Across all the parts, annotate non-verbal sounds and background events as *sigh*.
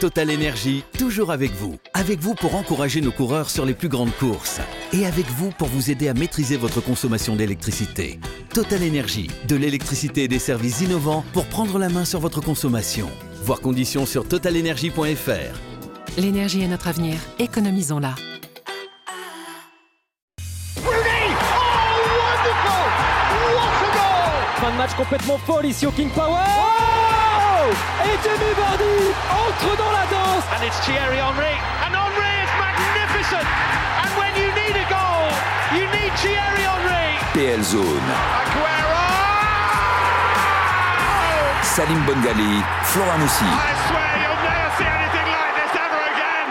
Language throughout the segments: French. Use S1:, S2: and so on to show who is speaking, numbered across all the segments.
S1: Total Énergie, toujours avec vous. Avec vous pour encourager nos coureurs sur les plus grandes courses. Et avec vous pour vous aider à maîtriser votre consommation d'électricité. Total Énergie, de l'électricité et des services innovants pour prendre la main sur votre consommation. Voir conditions sur totalenergie.fr.
S2: L'énergie est notre avenir, économisons-la.
S3: Fin de match complètement folle ici au King Power. Oh Et Jamie Vardy entre dans la danse.
S4: And it's Thierry Henry. And Henry is magnificent. And when you need a goal, you need Thierry Henry.
S5: PL Zone.
S4: Aguero!
S5: Salim Bongali, Flora Moussi.
S4: I swear you'll never see anything like this ever again.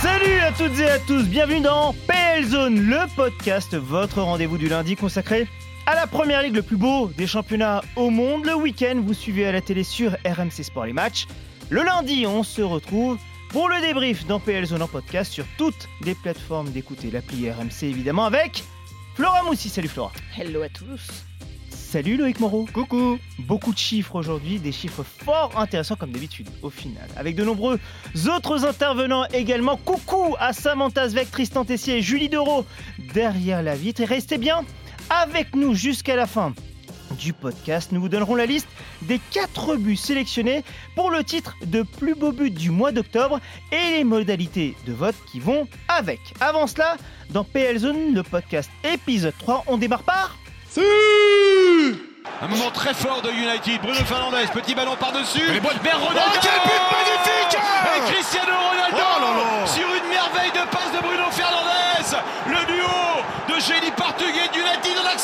S6: Salut à toutes et à tous, bienvenue dans PL Zone, le podcast, votre rendez-vous du lundi consacré à la première ligue, le plus beau des championnats au monde. Le week-end, vous suivez à la télé sur RMC Sport les matchs. Le lundi, on se retrouve pour le débrief dans PL Zone en podcast sur toutes les plateformes d'écouter l'appli RMC évidemment avec Flora Moussi. Salut Flora.
S7: Hello à tous.
S6: Salut Loïc Moreau. Coucou. Beaucoup de chiffres aujourd'hui, des chiffres fort intéressants comme d'habitude au final. Avec de nombreux autres intervenants également. Coucou à Samantha Zvek, Tristan Tessier et Julie Dereau derrière la vitre. Et restez bien avec nous jusqu'à la fin du podcast. Nous vous donnerons la liste des 4 buts sélectionnés pour le titre de plus beau but du mois d'octobre et les modalités de vote qui vont avec. Avant cela, dans PL Zone, le podcast épisode 3, on démarre par...
S8: Un moment très fort de United. Bruno Fernandez, petit ballon par-dessus. Vers Ronaldo.
S9: Oh, quel but magnifique
S8: Et Cristiano Ronaldo
S9: Oh là là
S8: sur une merveille de passe de Bruno Fernandez. Le duo de génie portugais d'United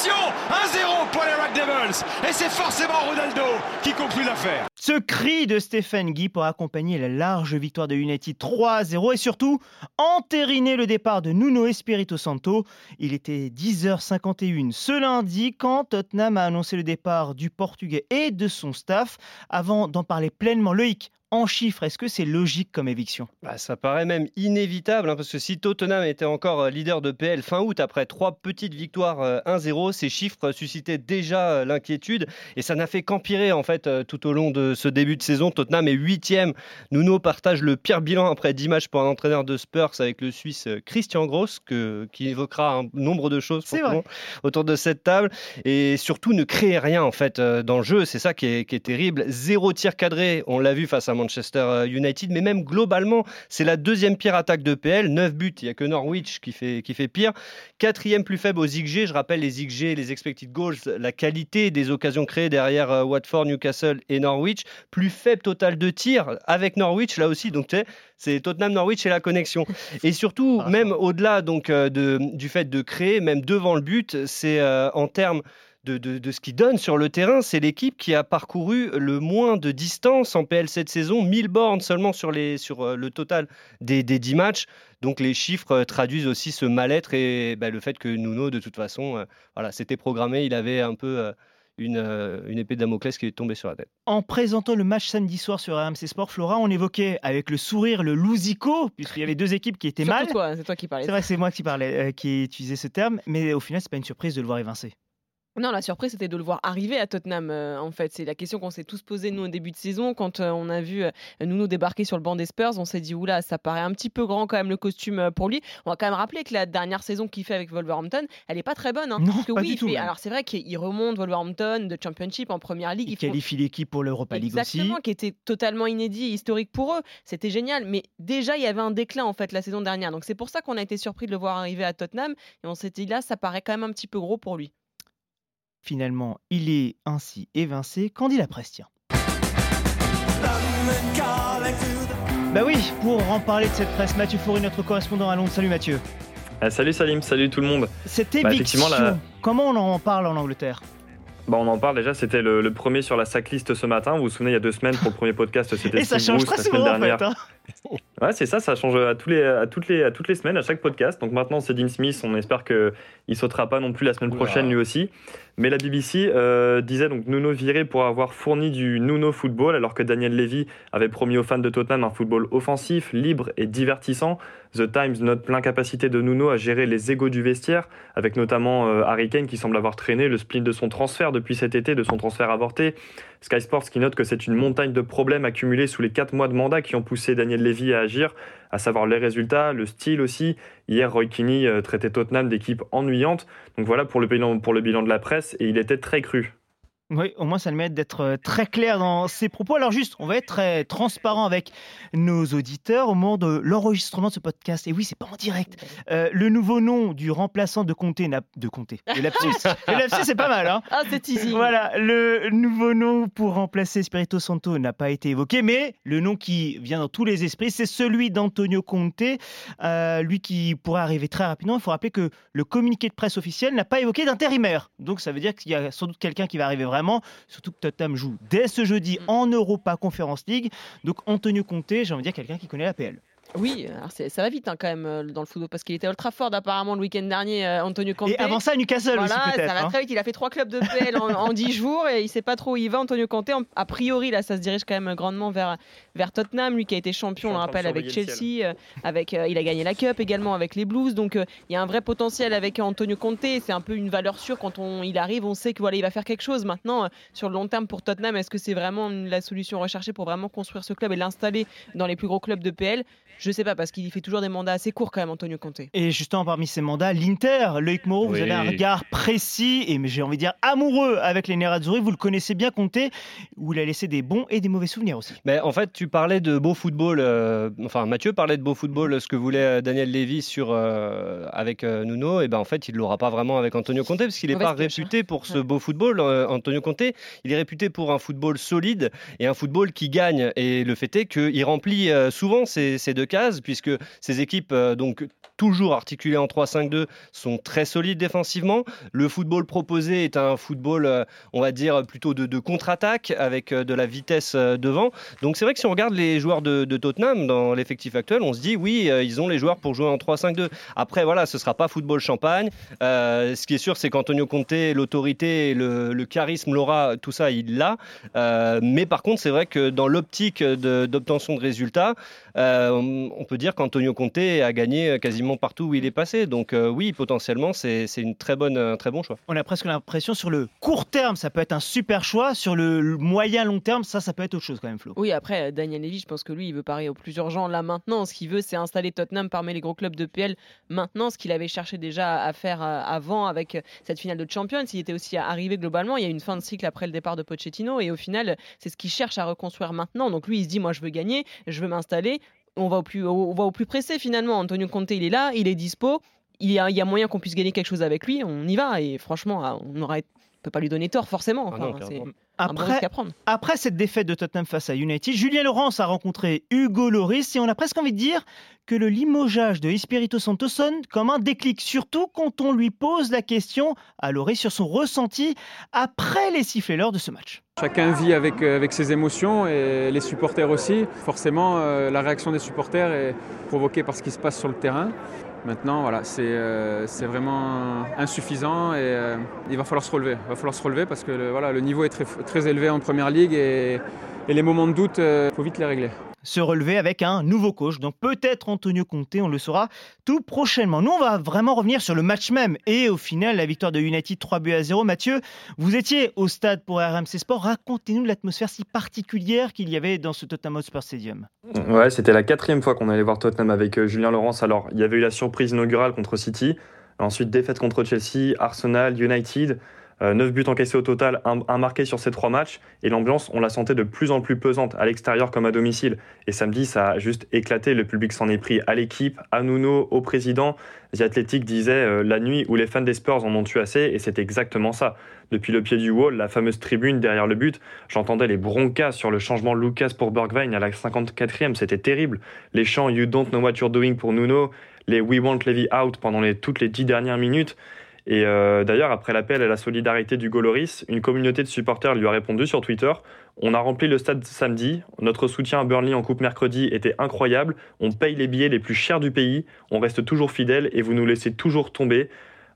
S8: en action. 1-0 pour les Red Devils. Et c'est forcément Ronaldo qui conclut l'affaire.
S6: Ce cri de Stéphane Guy pour accompagner la large victoire de United 3-0 et surtout entériner le départ de Nuno Espirito Santo. Il était 10h51 ce lundi quand Tottenham a annoncé le départ du Portugais et de son staff. Avant d'en parler pleinement, Loïc, en chiffres, est-ce que c'est logique comme éviction?
S10: Bah, ça paraît même inévitable, hein, parce que si Tottenham était encore euh, leader de PL fin août, après trois petites victoires euh, 1-0, ces chiffres suscitaient déjà euh, l'inquiétude, et ça n'a fait qu'empirer en fait euh, tout au long de ce début de saison. Tottenham est huitième. Nuno partage le pire bilan après 10 matchs pour un entraîneur de Spurs avec le Suisse euh, Christian Gross, que, qui évoquera un nombre de choses autour de cette table, et surtout ne crée rien en fait euh, dans le jeu. C'est ça qui est, qui est terrible. Zéro tir cadré, on l'a vu face à Manchester United, mais même globalement, c'est la deuxième pire attaque de PL. 9 buts, il n'y a que Norwich qui fait, qui fait pire. Quatrième plus faible aux XG. Je rappelle les XG, les expected goals, la qualité des occasions créées derrière euh, Watford, Newcastle et Norwich. Plus faible total de tirs avec Norwich là aussi. Donc tu sais, c'est Tottenham Norwich et la connexion. Et surtout,
S6: Ah,
S10: même au-delà donc euh, de, du fait de créer, même devant le but, c'est euh, en termes de, de, de ce qu'il donne sur le terrain, c'est l'équipe qui a parcouru le moins de distance en PL cette saison, 1000 bornes seulement sur, les, sur euh, le total des, des 10 matchs. Donc les chiffres euh, traduisent aussi ce mal-être et bah, le fait que Nuno, de toute façon, euh, voilà, c'était programmé, il avait un peu euh, une, euh, une épée de Damoclès qui est tombée sur la tête.
S6: En présentant le match samedi soir sur RMC Sport, Flora, on évoquait avec le sourire le Lousico, puisqu'il y avait deux équipes qui étaient
S7: Surtout
S6: mal.
S7: c'est toi qui parlais.
S6: C'est vrai c'est moi qui parlais, euh, qui utilisais ce terme, mais au final, c'est pas une surprise de le voir évincer.
S7: Non, la surprise, c'était de le voir arriver à Tottenham, euh, en fait. C'est la question qu'on s'est tous posée, nous, au début de saison. Quand euh, on a vu euh, Nuno débarquer sur le banc des Spurs, on s'est dit, oula, ça paraît un petit peu grand quand même le costume euh, pour lui. On va quand même rappeler que la dernière saison qu'il fait avec Wolverhampton, elle est pas très bonne. hein.
S6: Non,
S7: Parce que
S6: pas
S7: oui,
S6: du tout,
S7: fait-. Alors, c'est vrai qu'il remonte Wolverhampton de Championship en première ligue.
S6: Il
S7: font-
S6: qualifie l'équipe pour l'Europa League
S7: Exactement,
S6: aussi.
S7: qui était totalement inédit, historique pour eux. C'était génial, mais déjà il y avait un déclin en fait la saison dernière. Donc c'est pour ça qu'on a été surpris de le voir arriver à Tottenham et on s'est dit là, ça paraît quand même un petit peu gros pour lui.
S6: Finalement, il est ainsi évincé. Qu'en dit la presse tiens Bah oui, pour en parler de cette presse, Mathieu Foury, notre correspondant à Londres. Salut Mathieu.
S11: Ah, salut Salim, salut tout le monde.
S6: Cette
S11: Bah,
S6: éviction,
S11: effectivement, la-
S6: comment on en parle en Angleterre?
S11: Bah, on en parle déjà, c'était le, le premier sur la sacklist ce matin. Vous vous souvenez, il y a deux semaines, pour le premier podcast, c'était
S6: Et ça
S11: Steve
S6: change
S11: Bruce.
S6: très
S11: la semaine
S6: souvent en fait. hein.
S11: Ouais, c'est ça, ça change à, tous les, à, toutes les, à toutes les semaines, à chaque podcast. Donc maintenant, c'est Dean Smith, on espère qu'il ne sautera pas non plus la semaine prochaine lui aussi. Mais la BBC euh, disait donc Nuno viré pour avoir fourni du Nuno football, alors que Daniel Levy avait promis aux fans de Tottenham un football offensif, libre et divertissant. The Times note plein capacité de Nuno à gérer les égaux du vestiaire, avec notamment euh, Harry Kane qui semble avoir traîné le split de son transfert depuis cet été, de son transfert avorté. Sky Sports qui note que c'est une montagne de problèmes accumulés sous les quatre mois de mandat qui ont poussé Daniel Levy à agir, à savoir les résultats, le style aussi. Hier, Roy Keane euh, traitait Tottenham d'équipe ennuyante. Donc voilà pour le bilan, pour le bilan de la presse, et il était très cru.
S6: Oui, au moins ça le mérite d'être euh, très clair dans ses propos. Alors juste, on va être très transparent avec nos auditeurs au moment de l'enregistrement de ce podcast. Et oui, c'est pas en direct. Euh, le nouveau nom du remplaçant de Comté n'a de Comté. Le lapsus. *laughs* le lapsus, c'est pas mal. Hein
S7: ah, c'est easy.
S6: Voilà, le nouveau nom pour remplacer Spirito Santo n'a pas été évoqué, mais le nom qui vient dans tous les esprits, c'est celui d'Antonio Conte, euh, lui qui pourrait arriver très rapidement. Il faut rappeler que le communiqué de presse officiel n'a pas évoqué d'intérimaire. Donc ça veut dire qu'il y a sans doute quelqu'un qui va arriver vraiment. Surtout que Tottenham joue dès ce jeudi
S7: Mm.
S6: en Europa Conference League. Donc Antonio Conte, j'ai envie de dire quelqu'un qui connaît la PL.
S7: Oui, alors c'est- ça va vite hein, quand même euh, dans le football parce qu'il était ultra fort apparemment le week-end dernier, euh, Antonio Conte.
S6: Et avant ça, à Newcastle
S7: Voilà,
S6: aussi peut-être.
S7: ça va
S6: hein.
S7: très vite. Il a fait trois clubs de PL en, en 10 jours et il sait pas trop où il va. Antonio Conte, en- a priori, là, ça se dirige quand même grandement vers, vers Tottenham. Lui qui a été champion, on le rappelle, avec Chelsea. euh, avec, euh, il a gagné la Cup également avec les Blues. Donc euh, il y a un vrai potentiel avec Antonio Conte. C'est un peu une valeur sûre quand on, il arrive. On sait que voilà, il va faire quelque chose. Maintenant, euh, sur le long terme pour Tottenham, est-ce que c'est vraiment la solution recherchée pour vraiment construire ce club et l'installer dans les plus gros clubs de PL Je sais pas parce qu'il fait toujours des mandats assez courts quand même, Antonio Conte.
S6: Et justement, parmi ces mandats, l'Inter, Loïc Moreau, vous avez un regard précis et j'ai envie de dire amoureux avec les Nerazzurri. Vous le connaissez bien, Conte, où il a laissé des bons et des mauvais souvenirs aussi.
S10: Mais en fait, tu parlais de beau football. euh, enfin, Mathieu parlait de beau football, ce que voulait euh, Daniel Levy sur, euh, avec euh, Nuno. Et ben en fait, il ne l'aura pas vraiment avec Antonio Conte, parce qu'il n'est pas
S7: hein.
S10: réputé pour ce beau football. euh, Antonio Conte, il est réputé pour un football solide et un football qui gagne. Et le fait est qu'il remplit euh, souvent ces, ces deux puisque ces équipes, euh, donc toujours articulées en 3-5-2, sont très solides défensivement. Le football proposé est un football, euh, on va dire, plutôt de, contre-attaque, avec euh, de la vitesse euh, devant. Donc c'est vrai que si on regarde les joueurs de, Tottenham dans l'effectif actuel, on se dit oui, ils ont les joueurs pour jouer en 3-5-2. Après, voilà, ce sera pas football champagne. Ce qui est sûr, c'est qu'Antonio Conte, l'autorité, le, le charisme, l'aura, tout ça, il l'a. Mais par contre, c'est vrai que dans l'optique d'obtention de, résultats, on peut dire qu'Antonio Conte a gagné quasiment partout où il est passé. Donc euh, oui, potentiellement, c'est une très bonne, un très bon choix.
S6: On a presque l'impression sur le court terme, ça peut être un super choix. Sur le moyen long terme, ça, ça peut être autre chose quand même, Flo.
S7: Oui, après, euh, Daniel Levy, je pense que lui, il veut parier au plus urgent là maintenant. Ce qu'il veut, c'est installer Tottenham parmi les gros clubs de PL maintenant, ce qu'il avait cherché déjà à faire euh, avant avec euh, cette finale de Champions. Il était aussi arrivé globalement. Il y a eu une fin de cycle après le départ de Pochettino et au final, c'est ce qu'il cherche à reconstruire maintenant. Donc lui, il se dit, moi, je veux gagner, je veux m'installer. On va au plus, pressé finalement. Antonio Conte, il est là, il est dispo. Il y a, il y a moyen qu'on puisse gagner quelque chose avec lui. On y va et franchement, ah, on aurait peut pas lui donner tort forcément.
S10: Ah non,
S7: Enfin, c'est
S10: clairement.
S7: un bon
S6: Après,
S7: risque à prendre.
S6: après cette défaite de Tottenham face à United, Julien Laurence a rencontré Hugo Loris et on a presque envie de dire que le limogeage de Espirito Santo sonne comme un déclic, surtout quand on lui pose la question à Loris sur son ressenti après les sifflets lors de ce match.
S9: Chacun vit avec, euh, avec ses émotions et les supporters aussi. Forcément, euh, la réaction des supporters est provoquée par ce qui se passe sur le terrain. Maintenant, voilà, c'est euh, c'est vraiment insuffisant et euh, il va falloir se relever. Il va falloir se relever parce que le, voilà, le niveau est très, très élevé en première ligue et, et les moments de doute, il faut vite les régler.
S6: se relever avec un nouveau coach. Donc peut-être Antonio Conte, on le saura tout prochainement. Nous, on va vraiment revenir sur le match même et au final, la victoire de United 3 buts à 0. Mathieu, vous étiez au stade pour RMC Sport. Racontez-nous l'atmosphère si particulière qu'il y avait dans ce Tottenham Hotspur Stadium.
S11: Ouais, c'était la quatrième fois qu'on allait voir Tottenham avec euh, Julien Laurence. Alors, il y avait eu la surprise inaugurale contre City, ensuite défaite contre Chelsea, Arsenal, United. 9 buts encaissés au total, un, marqué sur ces trois matchs. Et l'ambiance, on la sentait de plus en plus pesante, à l'extérieur comme à domicile. Et samedi, ça a juste éclaté. Le public s'en est pris à l'équipe, à Nuno, au président. The Athletic disait euh, la nuit où les fans des Spurs en ont eu assez. Et c'est exactement ça. Depuis le pied du wall, la fameuse tribune derrière le but, j'entendais les broncas sur le changement Lucas pour Bergwijn à la 54e. C'était terrible. Les chants You don't know what you're doing pour Nuno, les We want Levy out pendant toutes les dix dernières minutes. Et euh, d'ailleurs, après l'appel à la solidarité du Goloris, une communauté de supporters lui a répondu sur Twitter On a rempli le stade samedi, notre soutien à Burnley en Coupe mercredi était incroyable, on paye les billets les plus chers du pays, on reste toujours fidèle et vous nous laissez toujours tomber.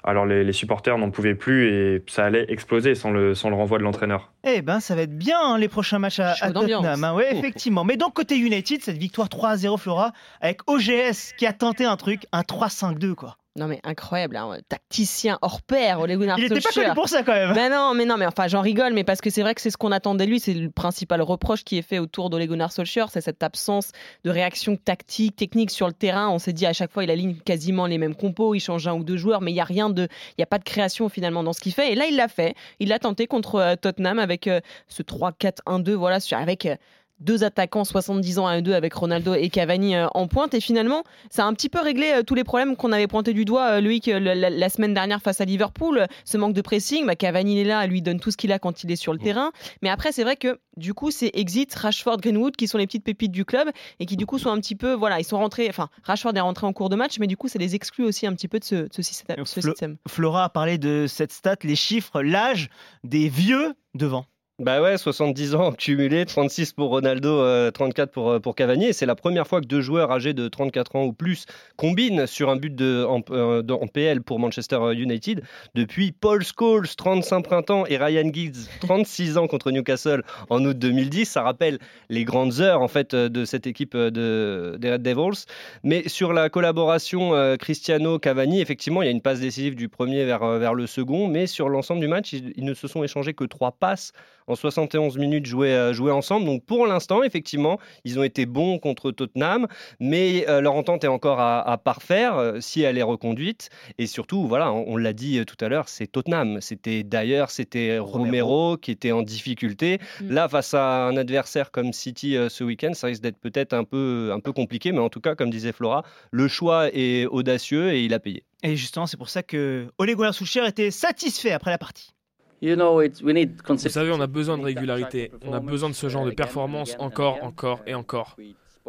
S11: Alors les, les supporters n'en pouvaient plus et ça allait exploser sans le, sans le renvoi de l'entraîneur.
S6: Eh ben, ça va être bien hein, les prochains matchs à, à. Tottenham. hein, ouais, effectivement. Mais donc, côté United, cette victoire 3-0 Flora, avec OGS qui a tenté un truc, un 3-5-2, quoi.
S7: Non mais incroyable, hein, tacticien hors pair, Ole Gunnar
S6: Il était pas connu pour ça quand même.
S7: Ben non, mais non, mais enfin, j'en rigole, mais parce que c'est vrai que c'est ce qu'on attendait de lui. C'est le principal reproche qui est fait autour d'Ole Gunnar Solskjaer, c'est cette absence de réaction tactique, technique sur le terrain. On s'est dit à chaque fois, il aligne quasiment les mêmes compos, il change un ou deux joueurs, mais il y a rien de, il y a pas de création finalement dans ce qu'il fait. Et là, il l'a fait. Il l'a tenté contre euh, Tottenham avec euh, ce 3-4-1-2, voilà, avec euh, deux attaquants 70 ans à 1-2 avec Ronaldo et Cavani euh, en pointe. Et finalement, ça a un petit peu réglé euh, tous les problèmes qu'on avait pointés du doigt, euh, Loïc, la, la- la semaine dernière face à Liverpool. Ce manque de pressing, bah, Cavani il est là, lui donne tout ce qu'il a quand il est sur le terrain. Mais après, c'est vrai que du coup, c'est Exit, Rashford, Greenwood qui sont les petites pépites du club et qui du coup sont un petit peu, voilà, ils sont rentrés, enfin, Rashford est rentré en cours de match, mais du coup, ça les exclut aussi un petit peu de ce, de ce système. ce
S6: Flo-
S7: système.
S6: Flora a parlé de cette stat, les chiffres, l'âge des vieux devant.
S10: Bah ouais, 70 ans cumulés, 36 pour Ronaldo, euh, 34 pour, euh, pour Cavani. C'est la première fois que deux joueurs âgés de 34 ans ou plus combinent sur un but de, en, euh, PL pour Manchester United depuis Paul Scholes, 35 printemps, et Ryan Giggs, 36 ans contre Newcastle en août 2010. Ça rappelle les grandes heures en fait de cette équipe euh, de, des Red Devils. Mais sur la collaboration Cristiano-Cavani, effectivement, il y a une passe décisive du premier vers, vers le second. Mais sur l'ensemble du match, ils, ils ne se sont échangés que trois passes en 71 minutes jouées, euh, jouées ensemble. Donc pour l'instant, effectivement, ils ont été bons contre Tottenham, mais euh, leur entente est encore à, à parfaire euh, si elle est reconduite. Et surtout, voilà, on, on l'a dit tout à l'heure, c'est Tottenham. C'était d'ailleurs, c'était Romero. qui était en difficulté.
S7: Mm.
S10: Là, face à un adversaire comme City ce week-end, ça risque d'être peut-être un peu, un peu compliqué, mais en tout cas, comme disait Flora, le choix est audacieux et il a payé.
S6: Et justement, c'est pour ça que Ole Gunnar Solskjaer était satisfait après la partie.
S12: Vous savez, on a besoin de régularité. On a besoin de ce genre de performance encore, encore et encore.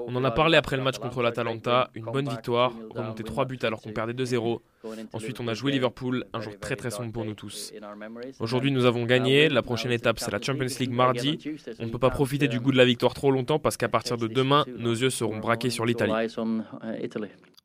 S12: On en a parlé après le match contre l'Atalanta, une bonne victoire, remonter 3 buts alors qu'on perdait 2-0. Ensuite, on a joué Liverpool, un jour très très sombre pour nous tous. Aujourd'hui, nous avons gagné. La prochaine étape, c'est la Champions League mardi. On ne peut pas profiter du goût de la victoire trop longtemps parce qu'à partir de demain, nos yeux seront braqués sur l'Italie.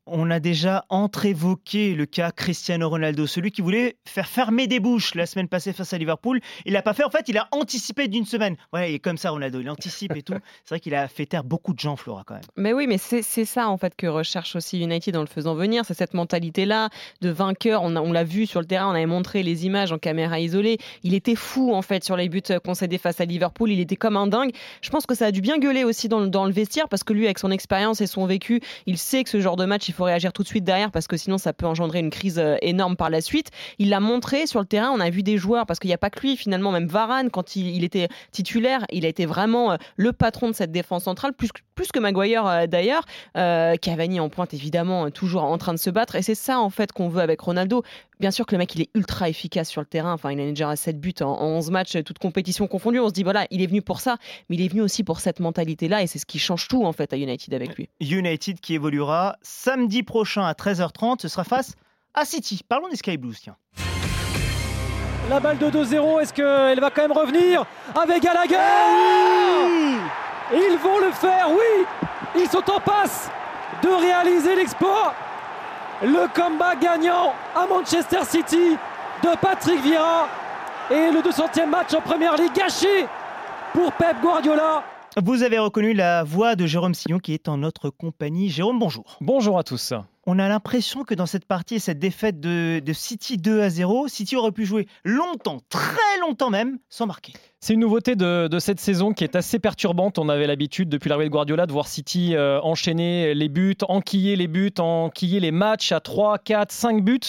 S6: On a déjà entreévoqué le cas Cristiano Ronaldo, celui qui voulait faire fermer des bouches la semaine passée face à Liverpool. Il l'a pas fait. En fait, il a anticipé d'une semaine. Ouais, il est comme ça, Ronaldo. Il anticipe et tout. *laughs* C'est vrai qu'il a fait taire beaucoup de gens, Flora, quand même.
S7: Mais oui, mais c'est ça en fait que recherche aussi United en le faisant venir, c'est cette mentalité-là de vainqueur. On, l'a vu sur le terrain, on avait montré les images en caméra isolée. Il était fou en fait sur les buts concédés face à Liverpool, il était comme un dingue. Je pense que ça a dû bien gueuler aussi dans le, dans le vestiaire parce que lui, avec son expérience et son vécu, il sait que ce genre de match, il faut réagir tout de suite derrière parce que sinon ça peut engendrer une crise euh, énorme par la suite. Il l'a montré sur le terrain, on a vu des joueurs parce qu'il n'y a pas que lui finalement, même Varane quand il, il était titulaire, il a été vraiment euh, le patron de cette défense centrale, plus, que- Maguire euh, d'ailleurs. Cavani en pointe évidemment, toujours en train de se battre. Et c'est ça en fait qu'on veut avec Ronaldo. Bien sûr que le mec il est ultra efficace sur le terrain. Enfin, il a déjà 7 buts en, en 11 matchs, toutes compétitions confondues. On se dit voilà, il est venu pour ça, mais il est venu aussi pour cette mentalité-là. Et c'est ce qui change tout en fait à United avec lui.
S6: United qui évoluera samedi prochain à 13h30. Ce sera face à City. Parlons des Sky Blues, tiens.
S3: La balle de 2-0, est-ce qu'elle va quand même revenir avec Gallagher Ils vont le faire, oui Ils sont en passe de réaliser l'exploit Le combat gagnant à Manchester City de Patrick Vieira et le 200e match en Première Ligue gâché pour Pep Guardiola.
S6: Vous avez reconnu la voix de Jérôme Sillon qui est en notre compagnie. Jérôme, bonjour.
S3: Bonjour à tous.
S6: On a l'impression que dans cette partie et cette défaite de, de City 2 à 0, City aurait pu jouer longtemps, très longtemps même, sans marquer.
S3: C'est une nouveauté de, cette saison qui est assez perturbante. On avait l'habitude depuis l'arrivée de Guardiola de voir City euh, enchaîner les buts, enquiller les buts, enquiller les matchs à 3, 4, 5 buts.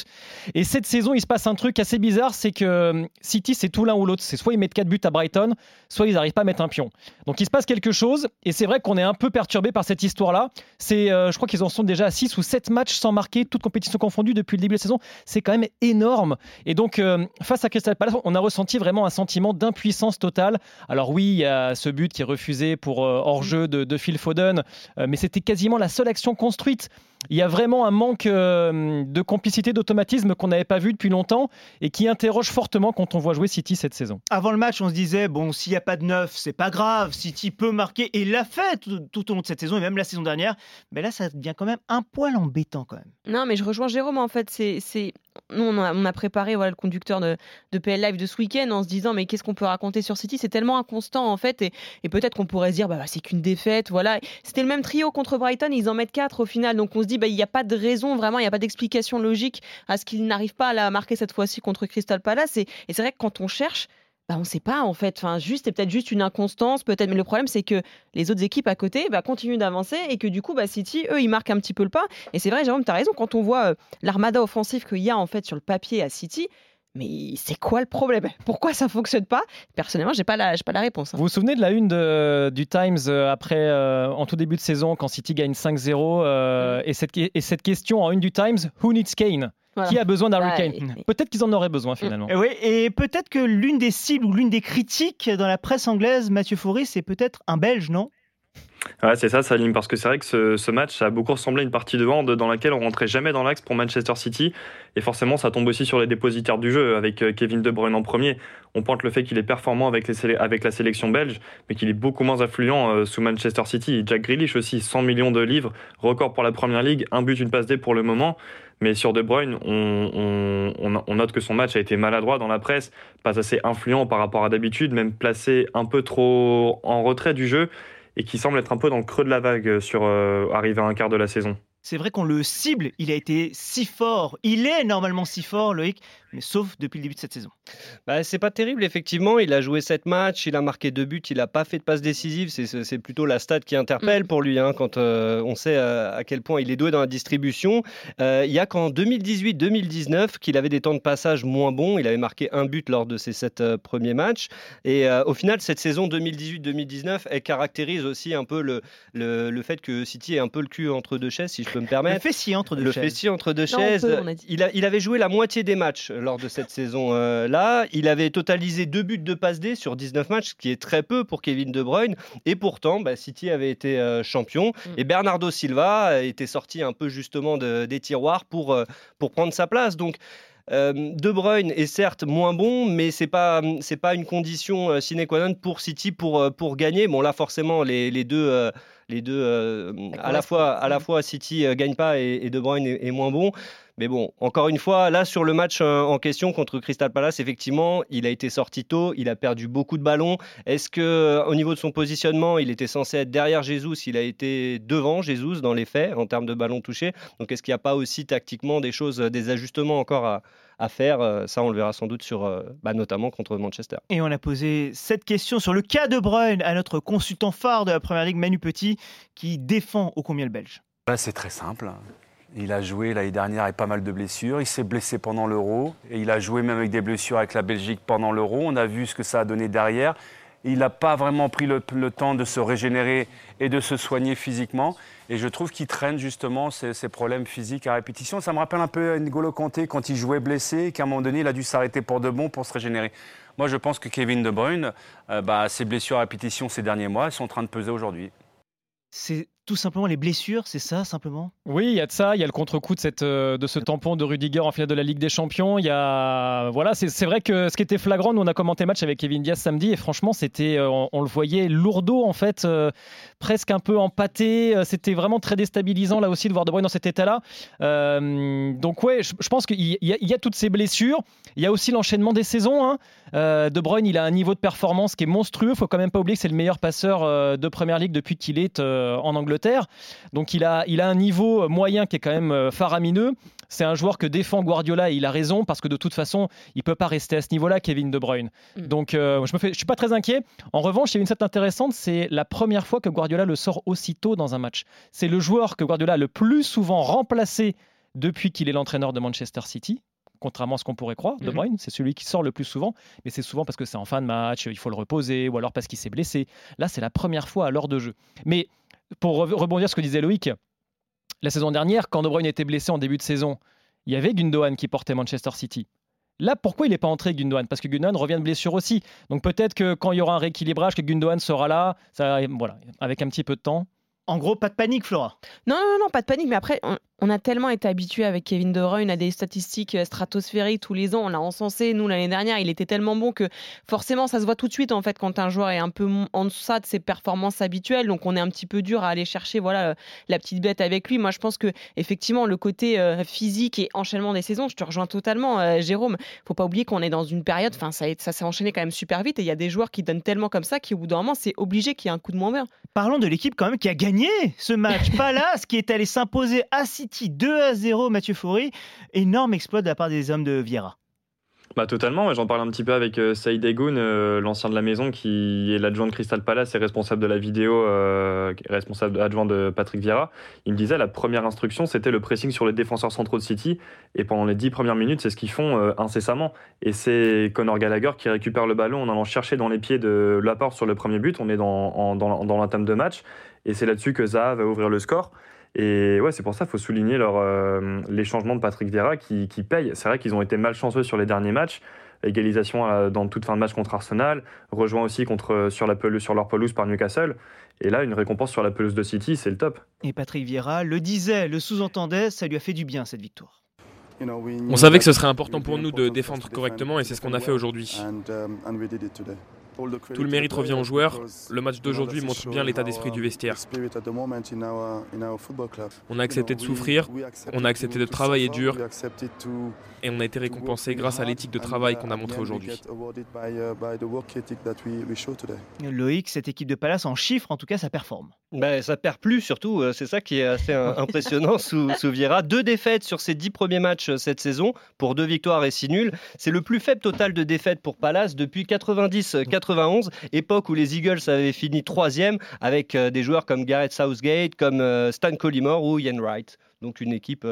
S3: Et cette saison, il se passe un truc assez bizarre, c'est que euh, City, c'est tout l'un ou l'autre. C'est soit ils mettent 4 buts à Brighton, soit ils n'arrivent pas à mettre un pion. Donc il se passe quelque chose, et c'est vrai qu'on est un peu perturbé par cette histoire-là. Euh, je crois qu'ils en sont déjà à 6 ou 7 matchs sans marquer, toutes compétitions confondues depuis le début de la saison. C'est quand même énorme. Et donc, face à Crystal Palace, on a ressenti vraiment un sentiment d'impuissance Alors oui, il y a ce but qui est refusé pour euh, hors-jeu de, de, Phil Foden, euh, mais c'était quasiment la seule action construite. Il y a vraiment un manque euh, de complicité, d'automatisme qu'on n'avait pas vu depuis longtemps et qui interroge fortement quand on voit jouer City cette saison.
S6: Avant le match, on se disait bon, s'il n'y a pas de neuf, c'est pas grave. City peut marquer et l'a fait tout, tout, au long de cette saison et même la saison dernière. Mais là, ça devient quand même un poil embêtant quand même.
S7: Non, mais je rejoins Jérôme. En fait, c'est nous, on a, on a, préparé voilà, le conducteur de, de PL Live de ce week-end en se disant mais qu'est-ce qu'on peut raconter sur City? C'est tellement inconstant en fait et, et peut-être qu'on pourrait se dire bah, bah c'est qu'une défaite. Voilà, c'était le même trio contre Brighton, ils en mettent quatre au final. Donc on bah il n'y a pas de raison vraiment, il n'y a pas d'explication logique à ce qu'ils n'arrivent pas à la marquer cette fois-ci contre Crystal Palace. Et, et c'est vrai que quand on cherche, bah, on ne sait pas en fait. Enfin, juste, c'est peut-être juste une inconstance, peut-être. Mais le problème, c'est que les autres équipes à côté bah, continuent d'avancer et que du coup, bah, City, eux, ils marquent un petit peu le pas. Et c'est vrai, Jérôme, tu as raison. Quand on voit euh, l'armada offensive qu'il y a en fait sur le papier à City, mais c'est quoi le problème? Pourquoi ça fonctionne pas? Personnellement, j'ai pas la, pas la réponse. Hein.
S3: Vous vous souvenez de la une de, du Times euh, après, euh, en tout début de saison, quand City gagne 5-0 euh, et, cette, et cette question en une du Times Who needs Kane? Voilà. Qui a besoin d'Harry
S7: Ouais,
S3: Kane?
S7: et-
S3: Peut-être qu'ils en auraient besoin finalement.
S6: Et oui, et peut-être que l'une des cibles ou l'une des critiques dans la presse anglaise, Mathieu Faury, c'est peut-être un Belge, non?
S11: Ouais, c'est ça, Salim, parce que c'est vrai que ce, match, a beaucoup ressemblé à une partie de hand dans laquelle on rentrait jamais dans l'axe pour Manchester City. Et forcément, ça tombe aussi sur les dépositaires du jeu, avec euh, Kevin De Bruyne en premier. On pointe le fait qu'il est performant avec, la sélection belge, mais qu'il est beaucoup moins influent euh, sous Manchester City. Jack Grealish aussi, 100 millions de livres, record pour la Première Ligue, un but, une passe D pour le moment. Mais sur De Bruyne, on note que son match a été maladroit dans la presse, pas assez influent par rapport à d'habitude, même placé un peu trop en retrait du jeu et qui semble être un peu dans le creux de la vague sur euh, arrivé à un quart de la saison.
S6: C'est vrai qu'on le cible, il a été si fort, il est normalement si fort, Loïc, mais sauf depuis le début de cette saison.
S10: Bah, c'est pas terrible, effectivement. Il a joué 7 matchs, il a marqué 2 buts, il n'a pas fait de passe décisive. C'est- plutôt la stat qui interpelle pour lui, hein, quand euh, on sait euh, à quel point il est doué dans la distribution. Euh, il y a qu'en 2018-2019 qu'il avait des temps de passage moins bons. Il avait marqué un but lors de ses 7 premiers matchs. Et euh, au final, cette saison 2018-2019, elle caractérise aussi un peu le, le, le fait que City est un peu le cul entre deux chaises, si je peux me
S6: Le
S10: permettre.
S6: fessier entre deux
S10: Le
S6: chaises.
S10: fessier entre deux
S7: Non,
S10: chaises.
S7: peut, a-
S10: il avait joué la moitié des matchs lors de cette saison-là. il avait totalisé deux buts de passe D sur 19 matchs, ce qui est très peu pour Kevin De Bruyne. Et pourtant, bah, City avait été euh, champion.
S7: Mm.
S10: Et Bernardo Silva était sorti un peu justement de- des tiroirs pour, euh, pour prendre sa place. Donc, euh, De Bruyne est certes moins bon, mais c'est pas c'est pas une condition euh, sine qua non pour City pour euh, pour gagner. Bon là forcément les, les deux euh, les deux euh, à la fois à la fois City euh, gagne pas et, et De Bruyne est, est moins bon. Mais bon, encore une fois, là sur le match euh, en question contre Crystal Palace, effectivement, il a été sorti tôt, il a perdu beaucoup de ballons. Est-ce que au niveau de son positionnement, il était censé être derrière Jesus, il a été devant Jesus dans les faits en termes de ballons touchés. Donc est-ce qu'il n'y a pas aussi tactiquement des choses, des ajustements encore à, à faire Euh, Ça, on le verra sans doute sur, euh, bah, notamment contre Manchester.
S6: Et on a posé cette question sur le cas de Bruyne à notre consultant phare de la Première Ligue, Manu Petit, qui défend au combien le Belge?
S13: Bah, c'est très simple. Il a joué l'année dernière avec pas mal de blessures. Il s'est blessé pendant l'Euro. Et il a joué même avec des blessures avec la Belgique pendant l'Euro. On a vu ce que ça a donné derrière. Il n'a pas vraiment pris le, temps de se régénérer et de se soigner physiquement. Et je trouve qu'il traîne justement ces, problèmes physiques à répétition. Ça me rappelle un peu N'Golo Kanté quand il jouait blessé qu'à un moment donné, il a dû s'arrêter pour de bon pour se régénérer. Moi, je pense que Kevin De Bruyne, euh, bah, ses blessures à répétition ces derniers mois, elles sont en train de peser aujourd'hui.
S6: Tout simplement les blessures, c'est ça simplement?
S3: Oui, il y a de ça. Il y a le contre-coup de, euh, ce tampon de Rudiger en finale de la Ligue des Champions. Y a voilà, c'est vrai que ce qui était flagrant, nous on a commenté match avec Kevin Diaz samedi et franchement c'était, euh, on, le voyait lourdeau en fait, euh, presque un peu empâté. C'était vraiment très déstabilisant là aussi de voir De Bruyne dans cet état-là. Donc ouais, je, pense qu'il y, a- toutes ces blessures. Il y a aussi l'enchaînement des saisons. hein. De Bruyne, il a un niveau de performance qui est monstrueux. Faut quand même pas oublier que c'est le meilleur passeur de Première Ligue depuis qu'il est en Angleterre. Donc il a, il a un niveau moyen qui est quand même euh, faramineux. C'est un joueur que défend Guardiola et il a raison parce que de toute façon, il peut pas rester à ce niveau-là, Kevin De Bruyne.
S7: Mm.
S3: Donc euh, je me fais, je suis pas très inquiet. En revanche, il y a une stat intéressante, c'est la première fois que Guardiola le sort aussitôt dans un match. C'est le joueur que Guardiola a le plus souvent remplacé depuis qu'il est l'entraîneur de Manchester City. Contrairement à ce qu'on pourrait croire, De
S7: Mhm.
S3: Bruyne, c'est celui qui sort le plus souvent, mais c'est souvent parce que c'est en fin de match, il faut le reposer, ou alors parce qu'il s'est blessé. Là, c'est la première fois à l'heure de jeu. Mais pour re- rebondir sur ce que disait Loïc, la saison dernière, quand De était blessé en début de saison, il y avait Gundogan qui portait Manchester City. Là, pourquoi il n'est pas entré Gundogan? Parce que Gundogan revient de blessure aussi. Donc peut-être que quand il y aura un rééquilibrage, que Gundogan sera là, voilà, avec un petit peu de temps.
S6: En gros, pas de panique, Flora.
S7: Non, non, non, pas de panique. Mais après, on, on a tellement été habitué avec Kevin De Bruyne à des statistiques euh, stratosphériques tous les ans. On l'a encensé. Nous, l'année dernière, il était tellement bon que forcément, ça se voit tout de suite en fait quand un joueur est un peu en deçà de ses performances habituelles. Donc, on est un petit peu dur à aller chercher voilà la petite bête avec lui. Moi, je pense que effectivement, le côté euh, physique et enchaînement des saisons, je te rejoins totalement, euh, Jérôme. Faut pas oublier qu'on est dans une période. Enfin, ça, ça s'est enchaîné quand même super vite. Et il y a des joueurs qui donnent tellement comme ça qu'au bout d'un moment, c'est obligé qu'il y ait un coup de moins bien.
S6: Parlons de l'équipe quand même qui a gagné ce match. *laughs* Palace qui est allé s'imposer à City 2 à 0 Mathieu Faury. Énorme exploit de la part des hommes de Vieira.
S11: Bah, totalement, j'en parle un petit peu avec euh, Saïd Egoun, euh, l'ancien de la maison qui est l'adjoint de Crystal Palace et responsable de la vidéo, euh, responsable adjoint de Patrick Vieira. Il me disait la première instruction c'était le pressing sur les défenseurs centraux de City et pendant les dix premières minutes c'est ce qu'ils font incessamment et c'est Conor Gallagher qui récupère le ballon en allant chercher dans les pieds de Laporte sur le premier but, on est dans, dans, dans de match et c'est là-dessus que Zaha va ouvrir le score. Et ouais, c'est pour ça qu'il faut souligner leur, euh, les changements de Patrick Vieira qui, qui payent. C'est vrai qu'ils ont été malchanceux sur les derniers matchs. Égalisation euh, dans toute fin de match contre Arsenal, rejoint aussi contre, euh, sur, la pelouse, sur leur pelouse par Newcastle. Et là, une récompense sur la pelouse de City, c'est le top.
S6: Et Patrick Vieira le disait, le sous-entendait, ça lui a fait du bien cette victoire.
S12: On savait que ce serait important pour nous de défendre correctement et c'est ce qu'on a fait aujourd'hui. Tout le mérite revient aux joueurs. Le match d'aujourd'hui montre bien l'état d'esprit du vestiaire. On a accepté de souffrir, on a accepté de travailler dur et on a été récompensé grâce à l'éthique de travail qu'on a montré aujourd'hui.
S6: Loïc, cette équipe de Palace en chiffres, en tout cas, ça performe.
S10: Ben, ça perd plus, surtout. Euh, c'est ça qui est assez *laughs* impressionnant sous, sous Vieira. Deux défaites sur ses dix premiers matchs euh, cette saison, pour deux victoires et six nuls. C'est le plus faible total de défaites pour Palace depuis 90-91, époque où les Eagles avaient fini troisième avec euh, des joueurs comme Gareth Southgate, comme Stan Collymore ou Ian Wright. Donc une équipe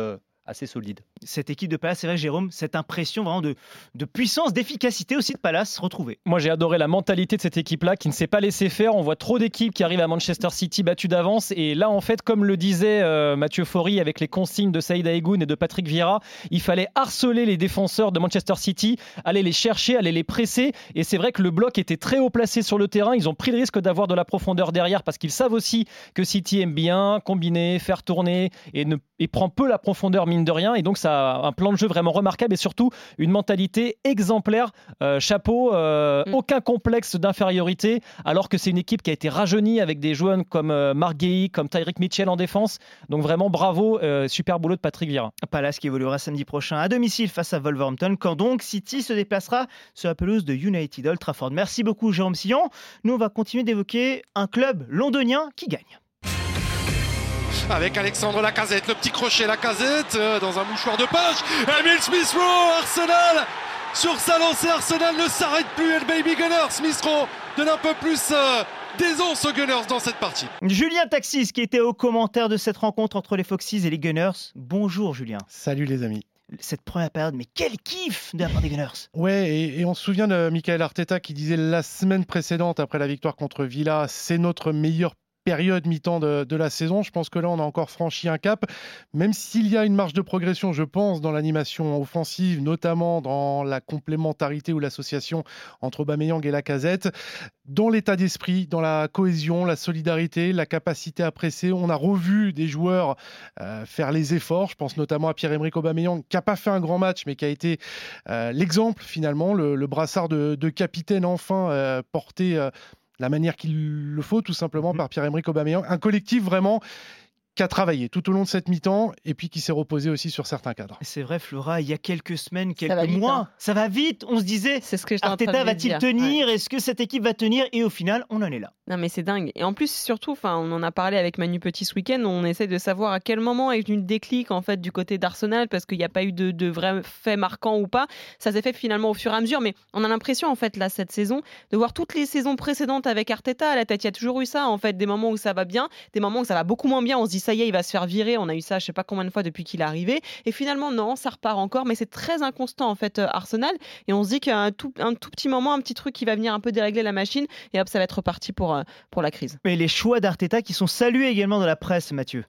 S10: assez solide.
S6: Cette équipe de Palace, c'est vrai, Jérôme, cette impression vraiment de, de puissance, d'efficacité aussi de Palace retrouvée.
S3: Moi, j'ai adoré la mentalité de cette équipe-là qui ne s'est pas laissée faire. On voit trop d'équipes qui arrivent à Manchester City battues d'avance. Et là, en fait, comme le disait euh, Mathieu Faury avec les consignes de Saïd Aegoun et de Patrick Vieira, il fallait harceler les défenseurs de Manchester City, aller les chercher, aller les presser. Et c'est vrai que le bloc était très haut placé sur le terrain. Ils ont pris le risque d'avoir de la profondeur derrière parce qu'ils savent aussi que City aime bien combiner, faire tourner et, prend peu la profondeur, mine de rien. Et donc, ça un plan de jeu vraiment remarquable et surtout une mentalité exemplaire. Euh, chapeau, euh, mm. aucun complexe d'infériorité, alors que c'est une équipe qui a été rajeunie avec des joueurs comme euh, Mark comme Tyreek Mitchell en défense. Donc vraiment bravo, super boulot de Patrick Vieira.
S6: Palace qui évoluera samedi prochain à domicile face à Wolverhampton, quand donc City se déplacera sur la pelouse de United Old Trafford. Merci beaucoup Jérôme Sillon. Nous on va continuer d'évoquer un club londonien qui gagne
S8: avec Alexandre Lacazette, le petit crochet Lacazette euh, dans un mouchoir de poche. Emile Smith Rowe, Arsenal sur sa lancée, Arsenal ne s'arrête plus et le baby gunner Smith Rowe donne un peu plus euh, d'aisance aux Gunners dans cette partie.
S6: Julien Taxis qui était au commentaire de cette rencontre entre les Foxes et les Gunners. Bonjour Julien.
S14: Salut les amis
S6: cette première période, mais quel kiff de la part des Gunners
S14: Ouais, et, et, on se souvient de Michael Arteta qui disait la semaine précédente, après la victoire contre Villa, c'est notre meilleur période mi-temps de, la saison. Je pense que là, on a encore franchi un cap, même s'il y a une marge de progression, je pense, dans l'animation offensive, notamment dans la complémentarité ou l'association entre Aubameyang et la casette, dans l'état d'esprit, dans la cohésion, la solidarité, la capacité à presser. On a revu des joueurs euh, faire les efforts. Je pense notamment à Pierre-Emerick Aubameyang, qui n'a pas fait un grand match, mais qui a été euh, l'exemple finalement, le, brassard de, capitaine enfin euh, porté la manière qu'il le faut, tout simplement, mhm. par Pierre-Emerick Aubameyang. Un collectif vraiment qui a travaillé tout au long de cette mi-temps et puis qui s'est reposé aussi sur certains cadres.
S6: C'est vrai, Flora, il y a quelques semaines, quelques mois, hein. ça va vite. On se disait, c'est ce que Arteta va-t-il tenir? Est-ce que cette équipe va tenir? Et au final, on en est là.
S7: Non, mais c'est dingue. Et en plus, surtout, enfin, on en a parlé avec Manu Petit ce week-end. On essaie de savoir à quel moment est une déclic en fait du côté d'Arsenal parce qu'il n'y a pas eu de, de vrais faits marquants ou pas. Ça s'est fait finalement au fur et à mesure, mais on a l'impression en fait là cette saison de voir toutes les saisons précédentes avec Arteta à la tête. Il y a toujours eu ça en fait, des moments où ça va bien, des moments où ça va beaucoup moins bien. On se dit ça y est, il va se faire virer. On a eu ça, je sais pas combien de fois depuis qu'il est arrivé. Et finalement, non, ça repart encore, mais c'est très inconstant en fait euh, Arsenal. Et on se dit qu'il y a un tout, un tout petit moment, un petit truc qui va venir un peu dérégler la machine, et hop, ça va être reparti pour, euh, pour la crise.
S6: Mais les choix d'Arteta qui sont salués également dans la presse, Mathieu.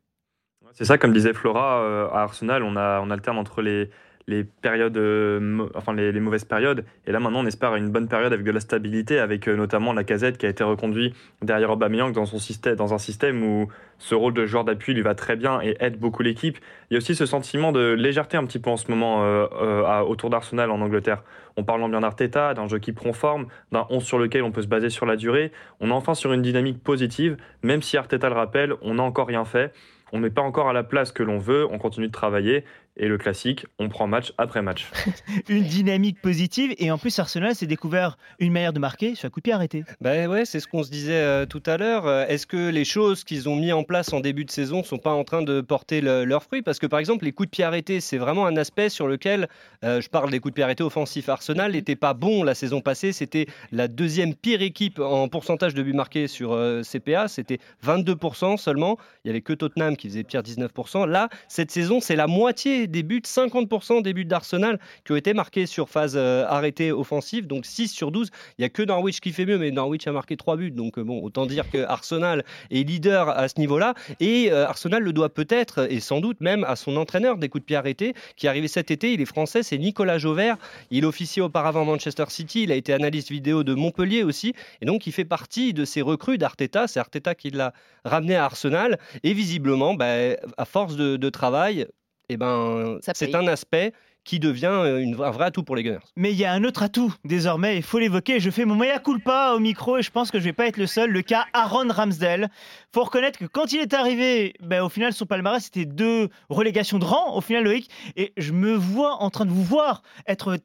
S11: C'est ça, comme disait Flora, euh, à Arsenal, on, a, on alterne entre les, les périodes, euh, enfin les, mauvaises périodes. Et là maintenant, on espère une bonne période avec de la stabilité, avec euh, notamment la casette qui a été reconduit derrière Aubameyang dans son système, dans un système où ce rôle de joueur d'appui lui va très bien et aide beaucoup l'équipe. Il y a aussi ce sentiment de légèreté un petit peu en ce moment euh, autour d'Arsenal en Angleterre. On parle bien d'Arteta, d'un jeu qui prend forme, d'un 11 sur lequel on peut se baser sur la durée. On est enfin sur une dynamique positive, même si Arteta le rappelle, on n'a encore rien fait. On n'est pas encore à la place que l'on veut, on continue de travailler et le classique, on prend match après match. *laughs*
S6: une dynamique positive et en plus Arsenal s'est découvert une manière de marquer sur un coup de pied arrêté.
S10: Ben ouais, c'est ce qu'on se disait euh, tout à l'heure. Euh, est-ce que les choses qu'ils ont mis en place en début de saison sont pas en train de porter leurs fruits? Parce que par exemple, les coups de pied arrêtés, c'est vraiment un aspect sur lequel euh, je parle des coups de pied arrêtés offensifs. Arsenal n'était pas bon la saison passée. C'était la deuxième pire équipe en pourcentage de buts marqués sur CPA. C'était 22% seulement. Il y avait que Tottenham qui faisait pire 19%. Là, cette saison, c'est la moitié des buts, 50% des buts d'Arsenal qui ont été marqués sur phase euh, arrêtée offensive, donc 6 sur 12. Il n'y a que Norwich qui fait mieux, mais Norwich a marqué 3 buts, donc euh, bon, autant dire que Arsenal est leader à ce niveau-là. Et euh, Arsenal le doit peut-être, et sans doute même, à son entraîneur des coups de pied arrêtés, qui est arrivé cet été. Il est français, c'est Nicolas Jauvert. Il officiait auparavant Manchester City, il a été analyste vidéo de Montpellier aussi, et donc il fait partie de ces recrues d'Arteta. C'est Arteta qui l'a ramené à Arsenal, et visiblement, bah, à force de travail, eh ben, c'est un aspect qui devient euh, une, un vrai atout pour les Gunners.
S6: Mais il y a un autre atout désormais, il faut l'évoquer. Je fais mon mea culpa au micro et je pense que je vais pas être le seul. Le cas Aaron Ramsdale. faut reconnaître que quand il est arrivé, ben, au final, son palmarès, c'était deux relégations de rang, au final, Loïc. Et je me vois en train de vous voir être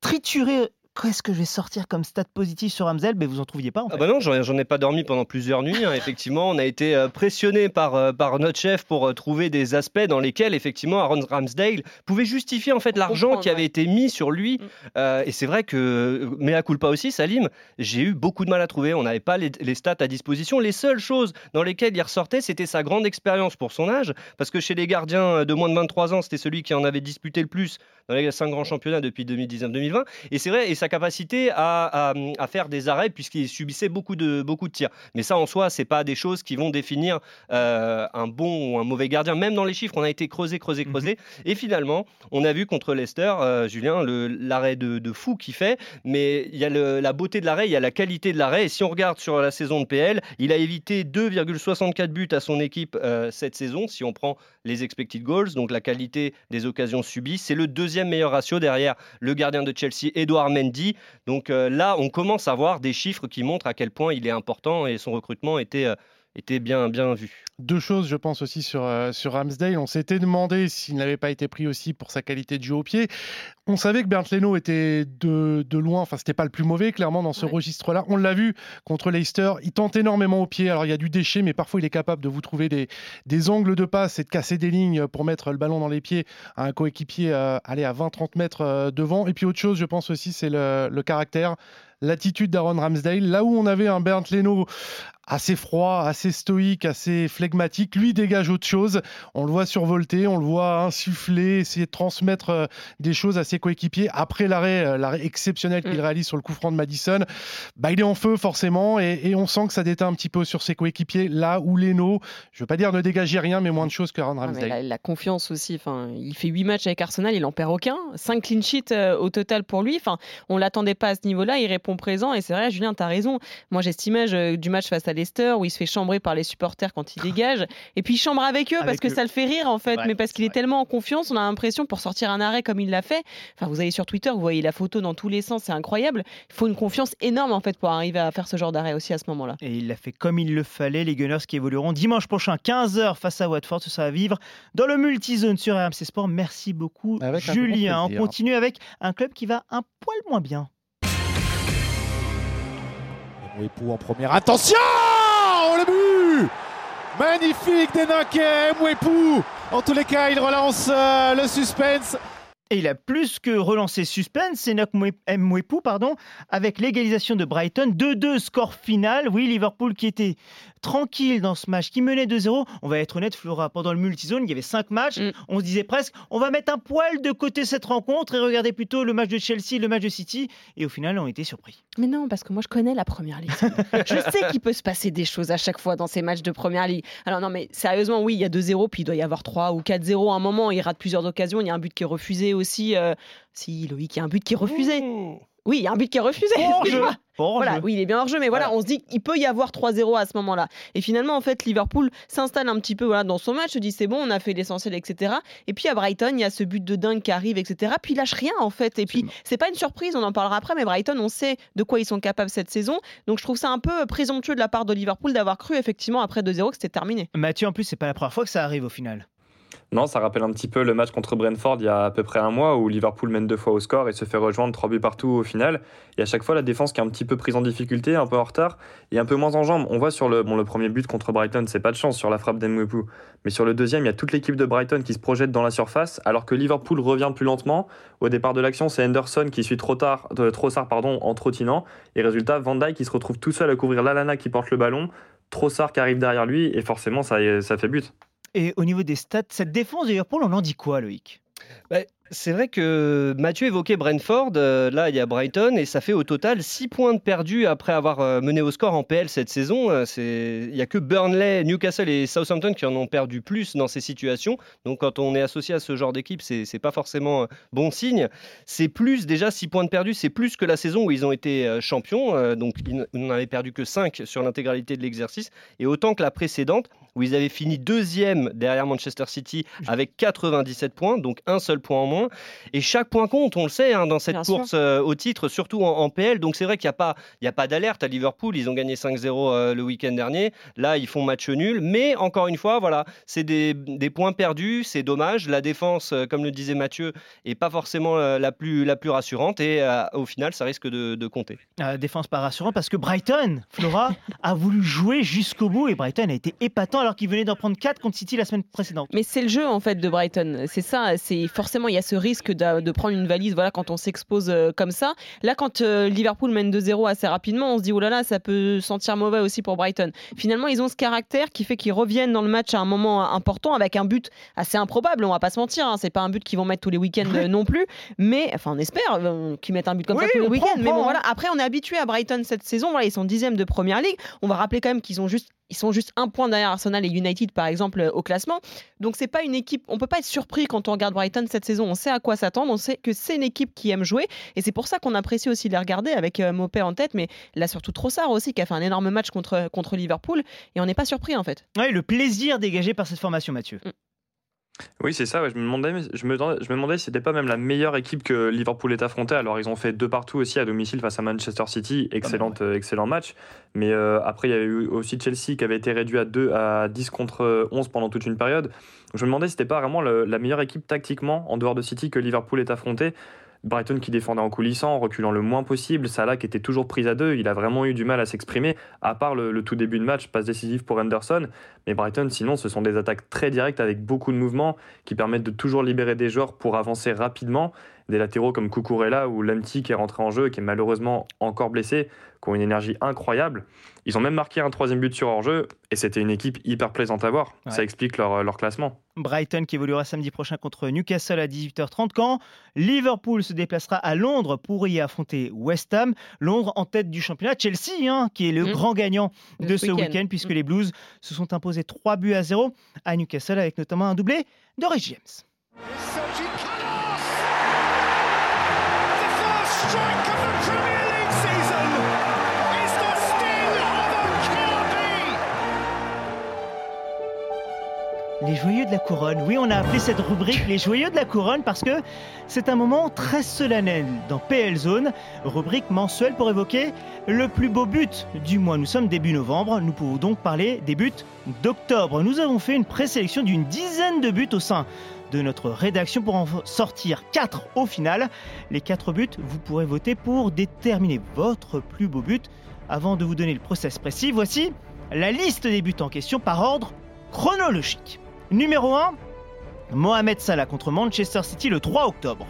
S6: trituré qu'est-ce que je vais sortir comme stat positif sur Ramsdale Mais vous en trouviez pas en
S10: fait. Ah bah non, j'en ai pas dormi pendant plusieurs nuits. Hein. effectivement, on a été euh, pressionné par, euh, par notre chef pour euh, trouver des aspects dans lesquels effectivement Aaron Ramsdale pouvait justifier en fait l'argent qui avait été mis sur lui. Mm. et c'est vrai que, mais à culpa aussi, Salim, j'ai eu beaucoup de mal à trouver. On n'avait pas les, les, stats à disposition. Les seules choses dans lesquelles il ressortait, c'était sa grande expérience pour son âge, parce que chez les gardiens de moins de 23 ans, c'était celui qui en avait disputé le plus dans les cinq grands championnats depuis 2019-2020. Et c'est vrai, et sa capacité à, à, faire des arrêts puisqu'il subissait beaucoup de, beaucoup de tirs. Mais ça, en soi, c'est pas des choses qui vont définir euh, un bon ou un mauvais gardien. Même dans les chiffres, on a été creusé, creusé, mhm. creusé. Et finalement, on a vu contre Leicester, euh, Julien, l'arrêt de, de, fou qu'il fait. Mais il y a le, la beauté de l'arrêt, il y a la qualité de l'arrêt. Et si on regarde sur la saison de PL, il a évité 2,64 buts à son équipe euh, cette saison, si on prend les expected goals, donc la qualité des occasions subies. C'est le deuxième meilleur ratio derrière le gardien de Chelsea, Edouard Mendy. Donc euh, là, on commence à voir des chiffres qui montrent à quel point il est important et son recrutement était, euh, était bien, bien vu.
S14: Deux choses, je pense aussi sur, euh, sur Ramsdale. On s'était demandé s'il n'avait pas été pris aussi pour sa qualité de jeu au pied. On savait que Bernd Leno était de, de loin, enfin, c'était pas le plus mauvais, clairement, dans ce registre-là. On l'a vu contre Leicester. Il tente énormément au pied. Alors, il y a du déchet, mais parfois, il est capable de vous trouver des, des angles de passe et de casser des lignes pour mettre le ballon dans les pieds à un coéquipier euh, aller à 20-30 mètres euh, devant. Et puis, autre chose, je pense aussi, c'est le, le caractère l'attitude d'Aaron Ramsdale. Là où on avait un Bernd Leno assez froid, assez stoïque, assez flegmatique, lui dégage autre chose. On le voit survolter, on le voit insuffler, essayer de transmettre euh, des choses à ses coéquipiers. Après l'arrêt, euh, l'arrêt exceptionnel qu'il mm. réalise sur le coup franc de Madison, bah, il est en feu forcément et, on sent que ça déteint un petit peu sur ses coéquipiers. Là où Leno, je veux pas dire ne dégageait rien, mais moins de choses qu'Aaron Ramsdale.
S7: La, la, confiance aussi. Enfin, il fait 8 matchs avec Arsenal, il en perd aucun. 5 clean sheets euh, au total pour lui. Enfin, on l'attendait pas à ce niveau-là. Il répond présent et c'est vrai, Julien, tu as raison. Moi, j'ai cette image du match face à Leicester où il se fait chambrer par les supporters quand il *laughs* dégage. Et puis il chambre avec eux parce que ça le fait rire en fait, mais parce qu'il est, tellement en confiance, on a l'impression pour sortir un arrêt comme il l'a fait. Enfin, vous avez sur Twitter, vous voyez la photo dans tous les sens, c'est incroyable. Il faut une confiance énorme en fait pour arriver à faire ce genre d'arrêt aussi à ce moment-là.
S6: Et il l'a fait comme il le fallait. Les Gunners qui évolueront dimanche prochain 15h face à Watford, ce sera à vivre dans le multizone sur RMC Sport. Merci beaucoup Julien. On continue avec un club qui va un poil moins bien.
S15: Mouepou en première. Attention Le but Magnifique des Nankais, Mouepou En tous les cas, il relance euh, le suspense.
S6: Et il a plus que relancé suspense, c'est Mwepu, pardon, avec l'égalisation de Brighton. 2-2 score final. Oui, Liverpool qui était tranquille dans ce match, qui menait 2-0. On va être honnête, Flora, pendant le multizone, il y avait 5 matchs.
S7: Mm.
S6: On se disait presque, on va mettre un poil de côté cette rencontre et regarder plutôt le match de Chelsea, le match de City. Et au final, on était surpris.
S7: Mais non, parce que moi je connais la première ligue. *laughs* je sais qu'il peut se passer des choses à chaque fois dans ces matchs de première ligue. Alors non, mais sérieusement, oui, il y a 2-0, puis il doit y avoir 3 ou 4-0 à un moment. Il rate plusieurs occasions. Il y a un but qui est refusé aussi. euh, Si, Loïc, il y a un but qui est refusé. Oui, il y a un but qui est refusé.
S6: Hors jeu. Hors
S7: Voilà,
S6: jeu.
S7: oui, il est bien hors jeu, mais voilà, on se dit qu'il peut y avoir 3-0 à ce moment-là. Et finalement, en fait, Liverpool s'installe un petit peu voilà, dans son match, se dit c'est bon, on a fait l'essentiel, etc. Et puis à Brighton, il y a ce but de dingue qui arrive, etc. Puis il lâche rien, en fait. Et puis, c'est pas une surprise, on en parlera après, mais Brighton, on sait de quoi ils sont capables cette saison. Donc je trouve ça un peu présomptueux de la part de Liverpool d'avoir cru, effectivement, après 2-0, que c'était terminé.
S6: Mathieu, en plus, c'est pas la première fois que ça arrive au final.
S11: Non, ça rappelle un petit peu le match contre Brentford il y a à peu près un mois où Liverpool mène deux fois au score et se fait rejoindre trois buts partout au final. Et à chaque fois, la défense qui est un petit peu prise en difficulté, un peu en retard et un peu moins en jambes. On voit sur le, bon, le premier but contre Brighton, c'est pas de chance sur la frappe d'Emwepu. Mais sur le deuxième, il y a toute l'équipe de Brighton qui se projette dans la surface alors que Liverpool revient plus lentement. Au départ de l'action, c'est Henderson qui suit trop tard, euh, Trossard pardon, en trottinant. Et résultat, Van Dijk qui se retrouve tout seul à couvrir Lalana qui porte le ballon. Trossard qui arrive derrière lui et forcément, ça, ça fait but.
S6: Et au niveau des stats, cette défense de Liverpool, on en dit quoi, Loïc?
S10: Bah, c'est vrai que Mathieu évoquait Brentford, euh, là il y a Brighton et ça fait au total 6 points de perdus après avoir euh, mené au score en PL cette saison. Euh, Il n'y a que Burnley, Newcastle et Southampton qui en ont perdu plus dans ces situations. Donc quand on est associé à ce genre d'équipe, c'est c'est pas forcément bon signe. C'est plus déjà 6 points de perdus, c'est plus que la saison où ils ont été champions. donc ils n'en avaient perdu que 5 sur l'intégralité de l'exercice et autant que la précédente où ils avaient fini deuxième derrière Manchester City avec 97 points, donc un seul point en moins. Et chaque point compte, on le sait, hein, dans cette
S7: Bien
S10: course euh, au titre, surtout en, en PL. Donc c'est vrai qu'il n'y a pas, il y a pas d'alerte à Liverpool. Ils ont gagné 5-0 euh, le week-end dernier. Là, ils font match nul. Mais encore une fois, voilà, c'est des, des points perdus. C'est dommage. La défense, euh, comme le disait Mathieu, est pas forcément la, plus, la plus rassurante. Et euh, au final, ça risque de, de compter.
S6: Euh, défense pas rassurante parce que Brighton, Flora, *laughs* a voulu jouer jusqu'au bout et Brighton a été épatant alors qu'il venait d'en prendre 4 contre City la semaine précédente.
S7: Mais c'est le jeu en fait de Brighton. C'est ça. C'est forcément il y a ce risque de, de prendre une valise. Voilà quand on s'expose euh, comme ça. Là quand euh, Liverpool mène 2-0 assez rapidement, on se dit oh là là ça peut sentir mauvais aussi pour Brighton. Finalement ils ont ce caractère qui fait qu'ils reviennent dans le match à un moment important avec un but assez improbable. On va pas se mentir. Hein. C'est pas un but qu'ils vont mettre tous les week-ends euh, non plus. Mais enfin on espère euh, qu'ils mettent un but comme
S6: Oui,
S7: ça tous les week-ends. Mais bon voilà.
S6: hein.
S7: Après on est habitué à Brighton cette saison. Voilà ils sont dixièmes de première ligue. On va rappeler quand même qu'ils ont juste ils sont juste un point derrière Arsenal et United par exemple euh, au classement. Donc c'est pas une équipe, on peut pas être surpris quand on regarde Brighton cette saison. On sait à quoi s'attendre, on sait que c'est une équipe qui aime jouer et c'est pour ça qu'on apprécie aussi de les regarder avec euh, Mopé en tête, mais là surtout Trossard aussi qui a fait un énorme match contre contre Liverpool et on n'est pas surpris en fait.
S6: Ouais, le plaisir dégagé par cette formation, Mathieu.
S11: Oui, c'est ça. ouais, je me demandais, je me, je me demandais si c'était pas même la meilleure équipe que Liverpool est affrontée. Alors, ils ont fait deux partout aussi à domicile face à Manchester City. Excellente, euh, excellent match. Mais euh, après, il y avait eu aussi Chelsea qui avait été réduit à, 2, à 10 contre 11 pendant toute une période. Donc, je me demandais si c'était pas vraiment le- la meilleure équipe tactiquement en dehors de City que Liverpool est affrontée. Brighton qui défendait en coulissant, en reculant le moins possible. Salah qui était toujours prise à deux. Il a vraiment eu du mal à s'exprimer, à part le, tout début de match, passe décisive pour Henderson. Mais Brighton, sinon, ce sont des attaques très directes avec beaucoup de mouvements qui permettent de toujours libérer des joueurs pour avancer rapidement. Des latéraux comme Kukurella ou Lemty qui est rentré en jeu et qui est malheureusement encore blessé, qui ont une énergie incroyable. Ils ont même marqué un troisième but sur hors-jeu et c'était une équipe hyper plaisante à voir.
S6: Ouais.
S11: Ça explique leur, leur classement.
S6: Brighton qui évoluera samedi prochain contre Newcastle à 18h30 quand Liverpool se déplacera à Londres pour y affronter West Ham. Londres en tête du championnat. Chelsea hein, qui est le
S7: Mm.
S6: grand gagnant de, ce
S7: ce
S6: week-end puisque
S7: Mm.
S6: les Blues se sont imposés 3 buts à 0 à Newcastle avec notamment un doublé de Rhys James. Les joyeux de la couronne. Oui, on a appelé cette rubrique les joyeux de la couronne parce que c'est un moment très solennel dans PL Zone, rubrique mensuelle pour évoquer le plus beau but du mois. Nous sommes début novembre, nous pouvons donc parler des buts d'octobre. Nous avons fait une présélection d'une dizaine de buts au sein de notre rédaction pour en sortir 4 au final. Les 4 buts, vous pourrez voter pour déterminer votre plus beau but. Avant de vous donner le process précis, voici la liste des buts en question par ordre chronologique. Numéro 1, Mohamed Salah contre Manchester City le 3 octobre.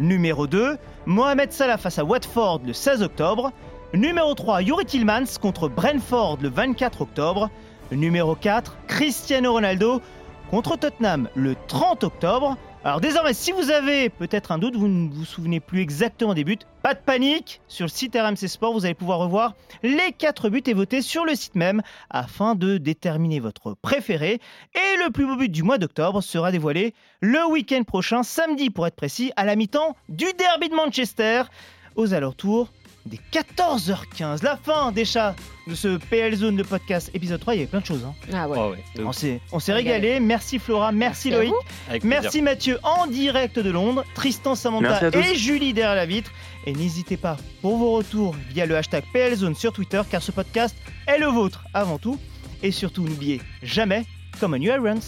S6: Numéro 2, Mohamed Salah face à Watford le 16 octobre. Numéro 3, Yuri Tillmans contre Brentford le 24 octobre. Numéro 4, Cristiano Ronaldo contre Tottenham le 30 octobre. Alors désormais, si vous avez peut-être un doute, vous ne vous souvenez plus exactement des buts, pas de panique. Sur le site RMC Sport, vous allez pouvoir revoir les 4 buts et voter sur le site même afin de déterminer votre préféré. Et le plus beau but du mois d'octobre sera dévoilé le week-end prochain, samedi pour être précis, à la mi-temps du derby de Manchester, aux alentours des 14h15. La fin chats de ce PL Zone de podcast épisode 3. Il y avait plein de choses. hein.
S7: Ah ouais.
S10: Oh, ouais, de
S6: On s'est, on s'est
S7: Régalé.
S6: régalé. Merci Flora, merci, Loïc. Merci Mathieu en direct de Londres, Tristan Samantha et Julie derrière la vitre. Et n'hésitez pas pour vos retours via le hashtag PLZone sur Twitter car ce podcast est le vôtre avant tout. Et surtout n'oubliez jamais, comme un New Irons.